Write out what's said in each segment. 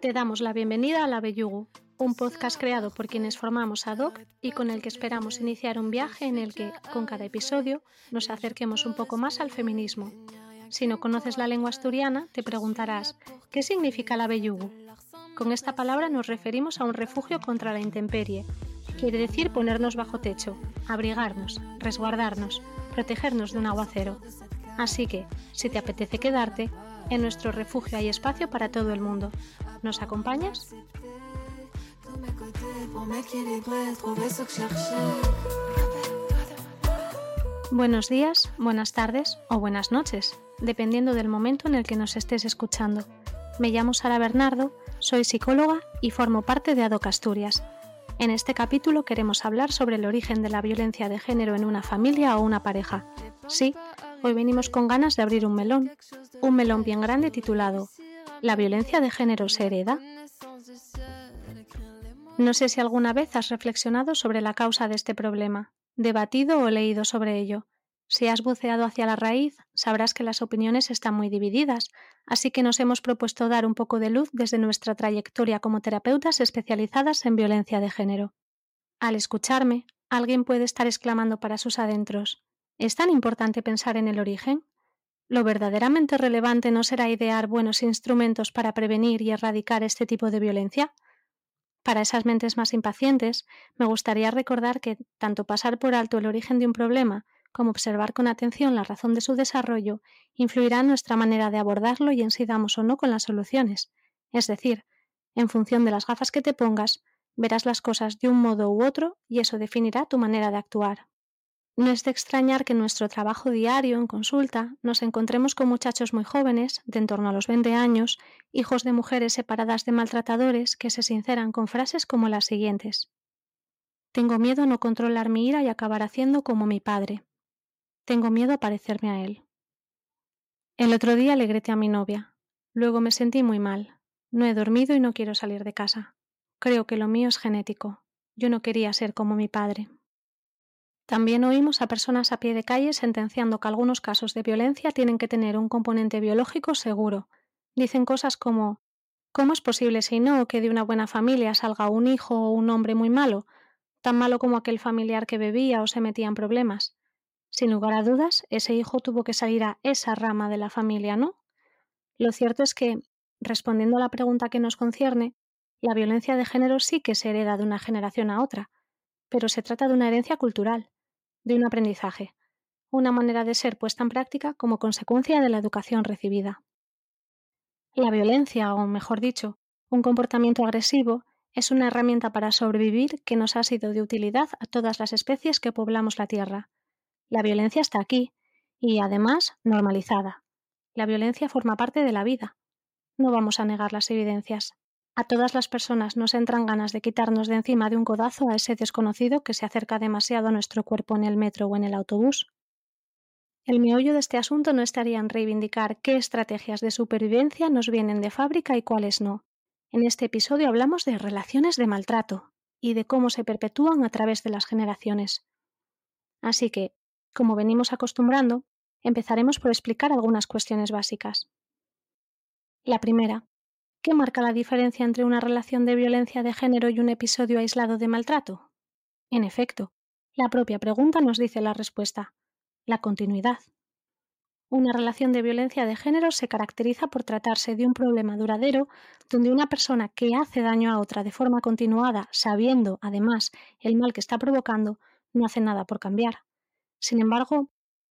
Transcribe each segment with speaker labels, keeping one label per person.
Speaker 1: Te damos la bienvenida a La Bellugu, un podcast creado por quienes formamos ADOC y con el que esperamos iniciar un viaje en el que, con cada episodio, nos acerquemos un poco más al feminismo. Si no conoces la lengua asturiana, te preguntarás, ¿qué significa la Bellugu? Con esta palabra nos referimos a un refugio contra la intemperie. Quiere decir ponernos bajo techo, abrigarnos, resguardarnos, protegernos de un aguacero. Así que, si te apetece quedarte, en nuestro refugio hay espacio para todo el mundo. ¿Nos acompañas? Buenos días, buenas tardes o buenas noches, dependiendo del momento en el que nos estés escuchando. Me llamo Sara Bernardo, soy psicóloga y formo parte de ADOC Asturias. En este capítulo queremos hablar sobre el origen de la violencia de género en una familia o una pareja. Sí, hoy venimos con ganas de abrir un melón, un melón bien grande titulado ¿La violencia de género se hereda? No sé si alguna vez has reflexionado sobre la causa de este problema, debatido o leído sobre ello. Si has buceado hacia la raíz, sabrás que las opiniones están muy divididas, así que nos hemos propuesto dar un poco de luz desde nuestra trayectoria como terapeutas especializadas en violencia de género. Al escucharme, alguien puede estar exclamando para sus adentros, ¿es tan importante pensar en el origen? Lo verdaderamente relevante no será idear buenos instrumentos para prevenir y erradicar este tipo de violencia. Para esas mentes más impacientes, me gustaría recordar que tanto pasar por alto el origen de un problema como observar con atención la razón de su desarrollo influirá en nuestra manera de abordarlo y en si damos o no con las soluciones. Es decir, en función de las gafas que te pongas, verás las cosas de un modo u otro y eso definirá tu manera de actuar. No es de extrañar que en nuestro trabajo diario en consulta nos encontremos con muchachos muy jóvenes, de en torno a los 20 años, hijos de mujeres separadas de maltratadores, que se sinceran con frases como las siguientes. Tengo miedo a no controlar mi ira y acabar haciendo como mi padre. Tengo miedo a parecerme a él. El otro día alegrete a mi novia. Luego me sentí muy mal. No he dormido y no quiero salir de casa. Creo que lo mío es genético. Yo no quería ser como mi padre. También oímos a personas a pie de calle sentenciando que algunos casos de violencia tienen que tener un componente biológico seguro. Dicen cosas como ¿Cómo es posible si no que de una buena familia salga un hijo o un hombre muy malo, tan malo como aquel familiar que bebía o se metía en problemas? Sin lugar a dudas, ese hijo tuvo que salir a esa rama de la familia, ¿no? Lo cierto es que, respondiendo a la pregunta que nos concierne, la violencia de género sí que se hereda de una generación a otra, pero se trata de una herencia cultural de un aprendizaje, una manera de ser puesta en práctica como consecuencia de la educación recibida. La violencia, o mejor dicho, un comportamiento agresivo, es una herramienta para sobrevivir que nos ha sido de utilidad a todas las especies que poblamos la Tierra. La violencia está aquí, y además normalizada. La violencia forma parte de la vida. No vamos a negar las evidencias. A todas las personas nos entran ganas de quitarnos de encima de un codazo a ese desconocido que se acerca demasiado a nuestro cuerpo en el metro o en el autobús. El meollo de este asunto no estaría en reivindicar qué estrategias de supervivencia nos vienen de fábrica y cuáles no. En este episodio hablamos de relaciones de maltrato y de cómo se perpetúan a través de las generaciones. Así que, como venimos acostumbrando, empezaremos por explicar algunas cuestiones básicas. La primera, ¿Qué marca la diferencia entre una relación de violencia de género y un episodio aislado de maltrato? En efecto, la propia pregunta nos dice la respuesta, la continuidad. Una relación de violencia de género se caracteriza por tratarse de un problema duradero donde una persona que hace daño a otra de forma continuada, sabiendo, además, el mal que está provocando, no hace nada por cambiar. Sin embargo,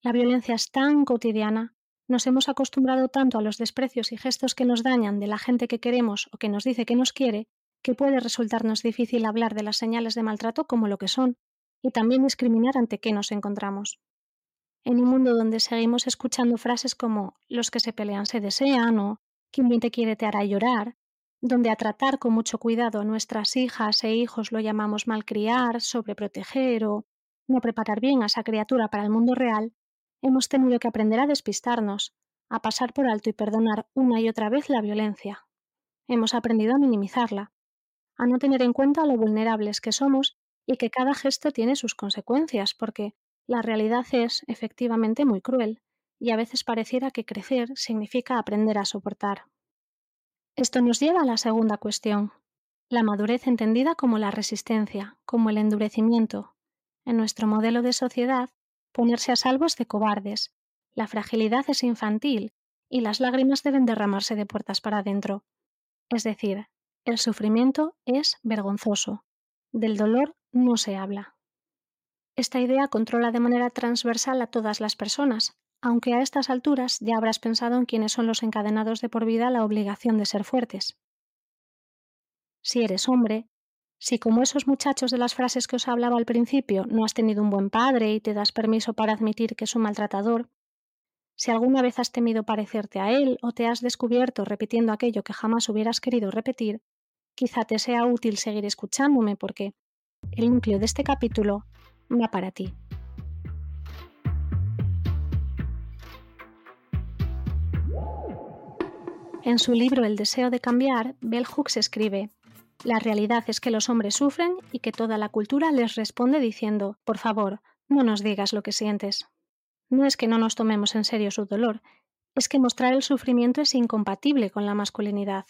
Speaker 1: la violencia es tan cotidiana nos hemos acostumbrado tanto a los desprecios y gestos que nos dañan de la gente que queremos o que nos dice que nos quiere, que puede resultarnos difícil hablar de las señales de maltrato como lo que son, y también discriminar ante qué nos encontramos. En un mundo donde seguimos escuchando frases como los que se pelean se desean o quien bien te quiere te hará llorar, donde a tratar con mucho cuidado a nuestras hijas e hijos lo llamamos malcriar, sobreproteger o no preparar bien a esa criatura para el mundo real, hemos tenido que aprender a despistarnos, a pasar por alto y perdonar una y otra vez la violencia. Hemos aprendido a minimizarla, a no tener en cuenta lo vulnerables que somos y que cada gesto tiene sus consecuencias, porque la realidad es efectivamente muy cruel, y a veces pareciera que crecer significa aprender a soportar. Esto nos lleva a la segunda cuestión, la madurez entendida como la resistencia, como el endurecimiento. En nuestro modelo de sociedad, ponerse a salvo es de cobardes, la fragilidad es infantil y las lágrimas deben derramarse de puertas para adentro. Es decir, el sufrimiento es vergonzoso. Del dolor no se habla. Esta idea controla de manera transversal a todas las personas, aunque a estas alturas ya habrás pensado en quiénes son los encadenados de por vida la obligación de ser fuertes. Si eres hombre, si como esos muchachos de las frases que os hablaba al principio no has tenido un buen padre y te das permiso para admitir que es un maltratador, si alguna vez has temido parecerte a él o te has descubierto repitiendo aquello que jamás hubieras querido repetir, quizá te sea útil seguir escuchándome porque el núcleo de este capítulo va para ti. En su libro El deseo de cambiar, Bell Hooks escribe, La realidad es que los hombres sufren y que toda la cultura les responde diciendo, por favor, no nos digas lo que sientes. No es que no nos tomemos en serio su dolor, es que mostrar el sufrimiento es incompatible con la masculinidad.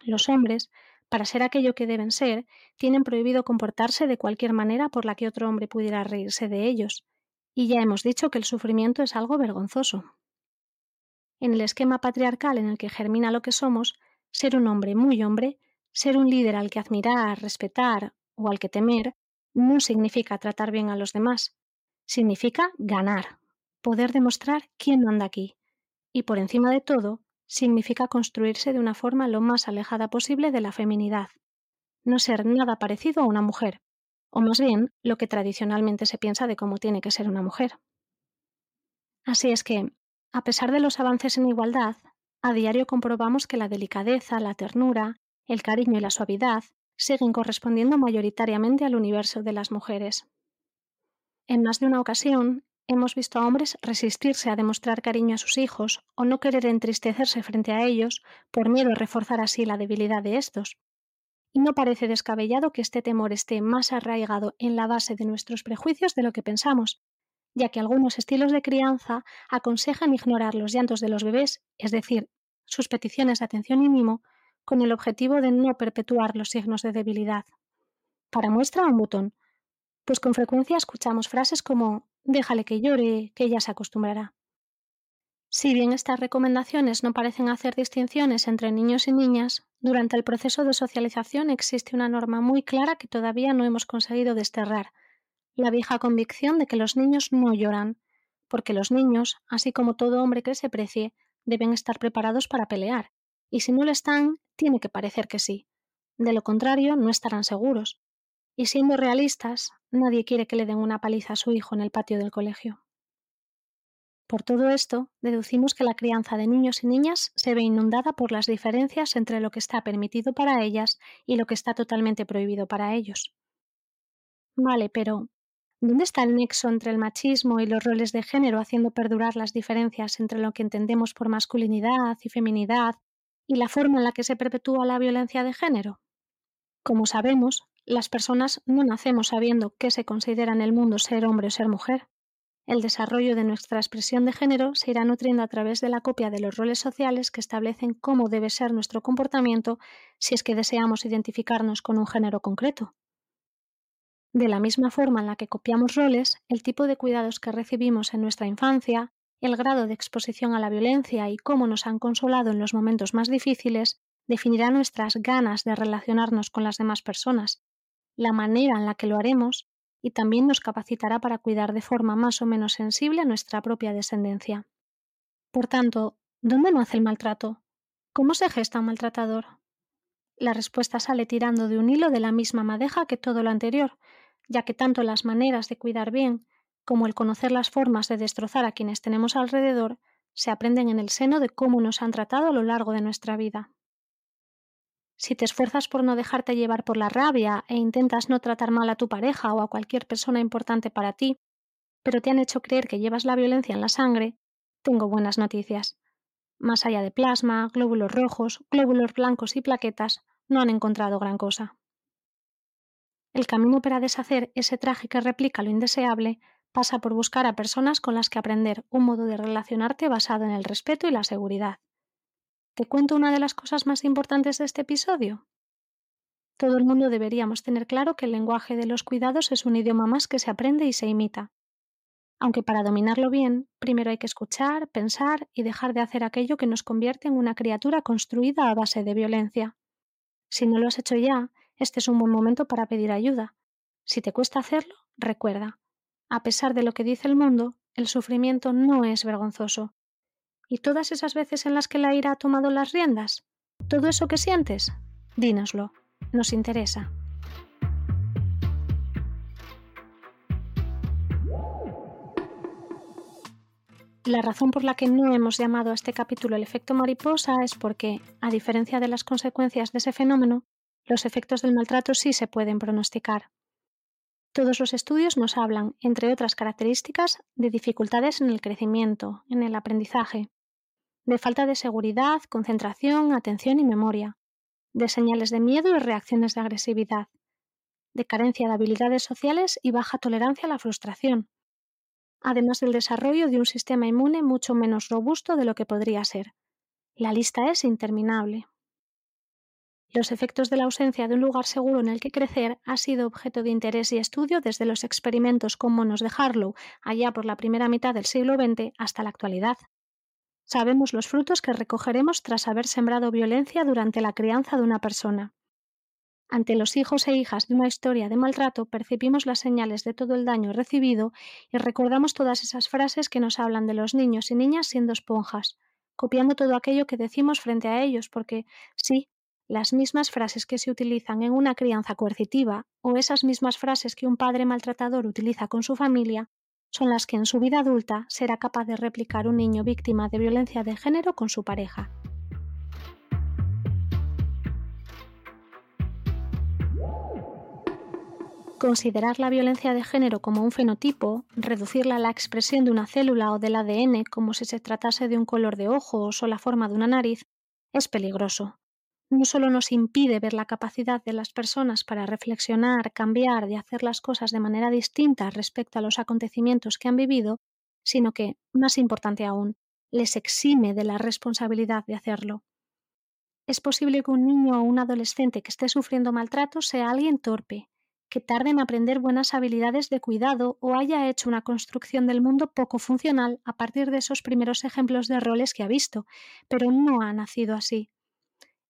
Speaker 1: Los hombres, para ser aquello que deben ser, tienen prohibido comportarse de cualquier manera por la que otro hombre pudiera reírse de ellos, y ya hemos dicho que el sufrimiento es algo vergonzoso. En el esquema patriarcal en el que germina lo que somos, ser un hombre muy hombre, ser un líder al que admirar, respetar o al que temer, no significa tratar bien a los demás, significa ganar, poder demostrar quién manda aquí. Y por encima de todo, significa construirse de una forma lo más alejada posible de la feminidad. No ser nada parecido a una mujer, o más bien lo que tradicionalmente se piensa de cómo tiene que ser una mujer. Así es que, a pesar de los avances en igualdad, a diario comprobamos que la delicadeza, la ternura, el cariño y la suavidad siguen correspondiendo mayoritariamente al universo de las mujeres. En más de una ocasión, Hemos visto a hombres resistirse a demostrar cariño a sus hijos o no querer entristecerse frente a ellos por miedo a reforzar así la debilidad de estos. Y no parece descabellado que este temor esté más arraigado en la base de nuestros prejuicios de lo que pensamos, ya que algunos estilos de crianza aconsejan ignorar los llantos de los bebés, es decir, sus peticiones de atención y mimo, con el objetivo de no perpetuar los signos de debilidad. Para muestra un botón, pues con frecuencia escuchamos frases como déjale que llore, que ella se acostumbrará. Si bien estas recomendaciones no parecen hacer distinciones entre niños y niñas, durante el proceso de socialización existe una norma muy clara que todavía no hemos conseguido desterrar, la vieja convicción de que los niños no lloran, porque los niños, así como todo hombre que se precie, deben estar preparados para pelear, y si no lo están, tiene que parecer que sí. De lo contrario, no estarán seguros. Y siendo realistas, nadie quiere que le den una paliza a su hijo en el patio del colegio. Por todo esto, deducimos que la crianza de niños y niñas se ve inundada por las diferencias entre lo que está permitido para ellas y lo que está totalmente prohibido para ellos. Vale, pero ¿dónde está el nexo entre el machismo y los roles de género haciendo perdurar las diferencias entre lo que entendemos por masculinidad y feminidad y la forma en la que se perpetúa la violencia de género? Como sabemos, las personas no nacemos sabiendo qué se considera en el mundo ser hombre o ser mujer. El desarrollo de nuestra expresión de género se irá nutriendo a través de la copia de los roles sociales que establecen cómo debe ser nuestro comportamiento si es que deseamos identificarnos con un género concreto. De la misma forma en la que copiamos roles, el tipo de cuidados que recibimos en nuestra infancia, el grado de exposición a la violencia y cómo nos han consolado en los momentos más difíciles definirá nuestras ganas de relacionarnos con las demás personas la manera en la que lo haremos y también nos capacitará para cuidar de forma más o menos sensible a nuestra propia descendencia. Por tanto, ¿dónde nace el maltrato? ¿Cómo se gesta un maltratador? La respuesta sale tirando de un hilo de la misma madeja que todo lo anterior, ya que tanto las maneras de cuidar bien como el conocer las formas de destrozar a quienes tenemos alrededor se aprenden en el seno de cómo nos han tratado a lo largo de nuestra vida. Si te esfuerzas por no dejarte llevar por la rabia e intentas no tratar mal a tu pareja o a cualquier persona importante para ti, pero te han hecho creer que llevas la violencia en la sangre, tengo buenas noticias. Más allá de plasma, glóbulos rojos, glóbulos blancos y plaquetas, no han encontrado gran cosa. El camino para deshacer ese traje que replica lo indeseable pasa por buscar a personas con las que aprender un modo de relacionarte basado en el respeto y la seguridad. ¿Te cuento una de las cosas más importantes de este episodio? Todo el mundo deberíamos tener claro que el lenguaje de los cuidados es un idioma más que se aprende y se imita. Aunque para dominarlo bien, primero hay que escuchar, pensar y dejar de hacer aquello que nos convierte en una criatura construida a base de violencia. Si no lo has hecho ya, este es un buen momento para pedir ayuda. Si te cuesta hacerlo, recuerda, a pesar de lo que dice el mundo, el sufrimiento no es vergonzoso. ¿Y todas esas veces en las que la ira ha tomado las riendas? ¿Todo eso que sientes? Dínoslo, nos interesa. La razón por la que no hemos llamado a este capítulo el efecto mariposa es porque, a diferencia de las consecuencias de ese fenómeno, los efectos del maltrato sí se pueden pronosticar. Todos los estudios nos hablan, entre otras características, de dificultades en el crecimiento, en el aprendizaje, de falta de seguridad, concentración, atención y memoria, de señales de miedo y reacciones de agresividad, de carencia de habilidades sociales y baja tolerancia a la frustración, además del desarrollo de un sistema inmune mucho menos robusto de lo que podría ser. La lista es interminable. Los efectos de la ausencia de un lugar seguro en el que crecer ha sido objeto de interés y estudio desde los experimentos con monos de Harlow allá por la primera mitad del siglo XX hasta la actualidad. Sabemos los frutos que recogeremos tras haber sembrado violencia durante la crianza de una persona. Ante los hijos e hijas de una historia de maltrato percibimos las señales de todo el daño recibido y recordamos todas esas frases que nos hablan de los niños y niñas siendo esponjas, copiando todo aquello que decimos frente a ellos, porque sí, las mismas frases que se utilizan en una crianza coercitiva o esas mismas frases que un padre maltratador utiliza con su familia son las que en su vida adulta será capaz de replicar un niño víctima de violencia de género con su pareja. Considerar la violencia de género como un fenotipo, reducirla a la expresión de una célula o del ADN como si se tratase de un color de ojos o la forma de una nariz, es peligroso. No solo nos impide ver la capacidad de las personas para reflexionar, cambiar y hacer las cosas de manera distinta respecto a los acontecimientos que han vivido, sino que, más importante aún, les exime de la responsabilidad de hacerlo. Es posible que un niño o un adolescente que esté sufriendo maltrato sea alguien torpe, que tarde en aprender buenas habilidades de cuidado o haya hecho una construcción del mundo poco funcional a partir de esos primeros ejemplos de roles que ha visto, pero no ha nacido así.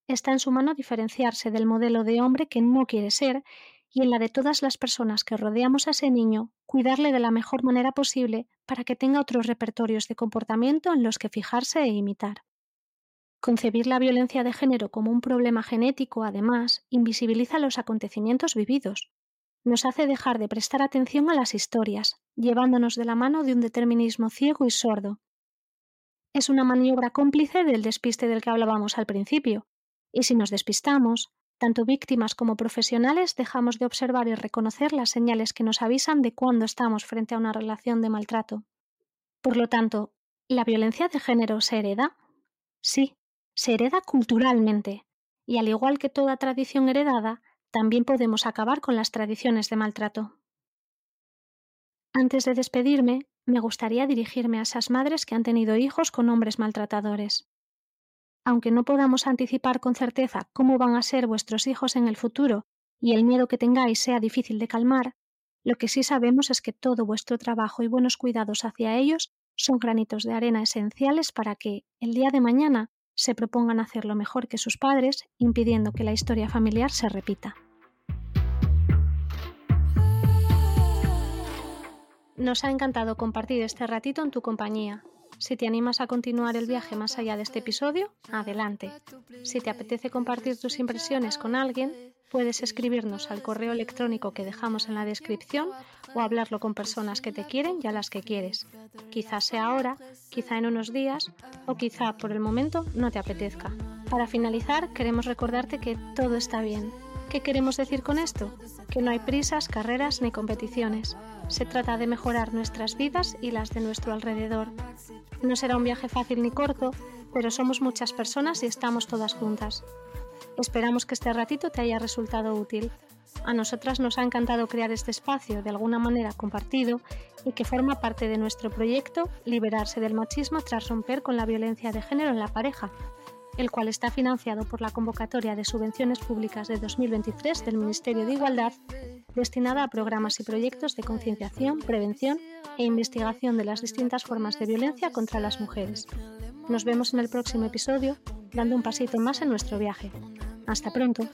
Speaker 1: Está en su mano diferenciarse del modelo de hombre que no quiere ser y en la de todas las personas que rodeamos a ese niño, cuidarle de la mejor manera posible para que tenga otros repertorios de comportamiento en los que fijarse e imitar. Concebir la violencia de género como un problema genético, además, invisibiliza los acontecimientos vividos, nos hace dejar de prestar atención a las historias, llevándonos de la mano de un determinismo ciego y sordo. Es una maniobra cómplice del despiste del que hablábamos al principio, y si nos despistamos, tanto víctimas como profesionales dejamos de observar y reconocer las señales que nos avisan de cuándo estamos frente a una relación de maltrato. Por lo tanto, ¿la violencia de género se hereda? Sí, se hereda culturalmente, y al igual que toda tradición heredada, también podemos acabar con las tradiciones de maltrato. Antes de despedirme, me gustaría dirigirme a esas madres que han tenido hijos con hombres maltratadores. Aunque no podamos anticipar con certeza cómo van a ser vuestros hijos en el futuro y el miedo que tengáis sea difícil de calmar, lo que sí sabemos es que todo vuestro trabajo y buenos cuidados hacia ellos son granitos de arena esenciales para que, el día de mañana, se propongan hacerlo mejor que sus padres, impidiendo que la historia familiar se repita. Nos ha encantado compartir este ratito en tu compañía. Si te animas a continuar el viaje más allá de este episodio, adelante. Si te apetece compartir tus impresiones con alguien, puedes escribirnos al correo electrónico que dejamos en la descripción o hablarlo con personas que te quieren y a las que quieres. Quizás sea ahora, quizá en unos días o quizá por el momento no te apetezca. Para finalizar, queremos recordarte que todo está bien. ¿Qué queremos decir con esto? Que no hay prisas, carreras ni competiciones. Se trata de mejorar nuestras vidas y las de nuestro alrededor. No será un viaje fácil ni corto, pero somos muchas personas y estamos todas juntas. Esperamos que este ratito te haya resultado útil. A nosotras nos ha encantado crear este espacio de alguna manera compartido y que forma parte de nuestro proyecto Liberarse del machismo tras romper con la violencia de género en la pareja. El cual está financiado por la convocatoria de subvenciones públicas de 2023 del Ministerio de Igualdad, destinada a programas y proyectos de concienciación, prevención e investigación de las distintas formas de violencia contra las mujeres. Nos vemos en el próximo episodio, dando un pasito más en nuestro viaje. Hasta pronto.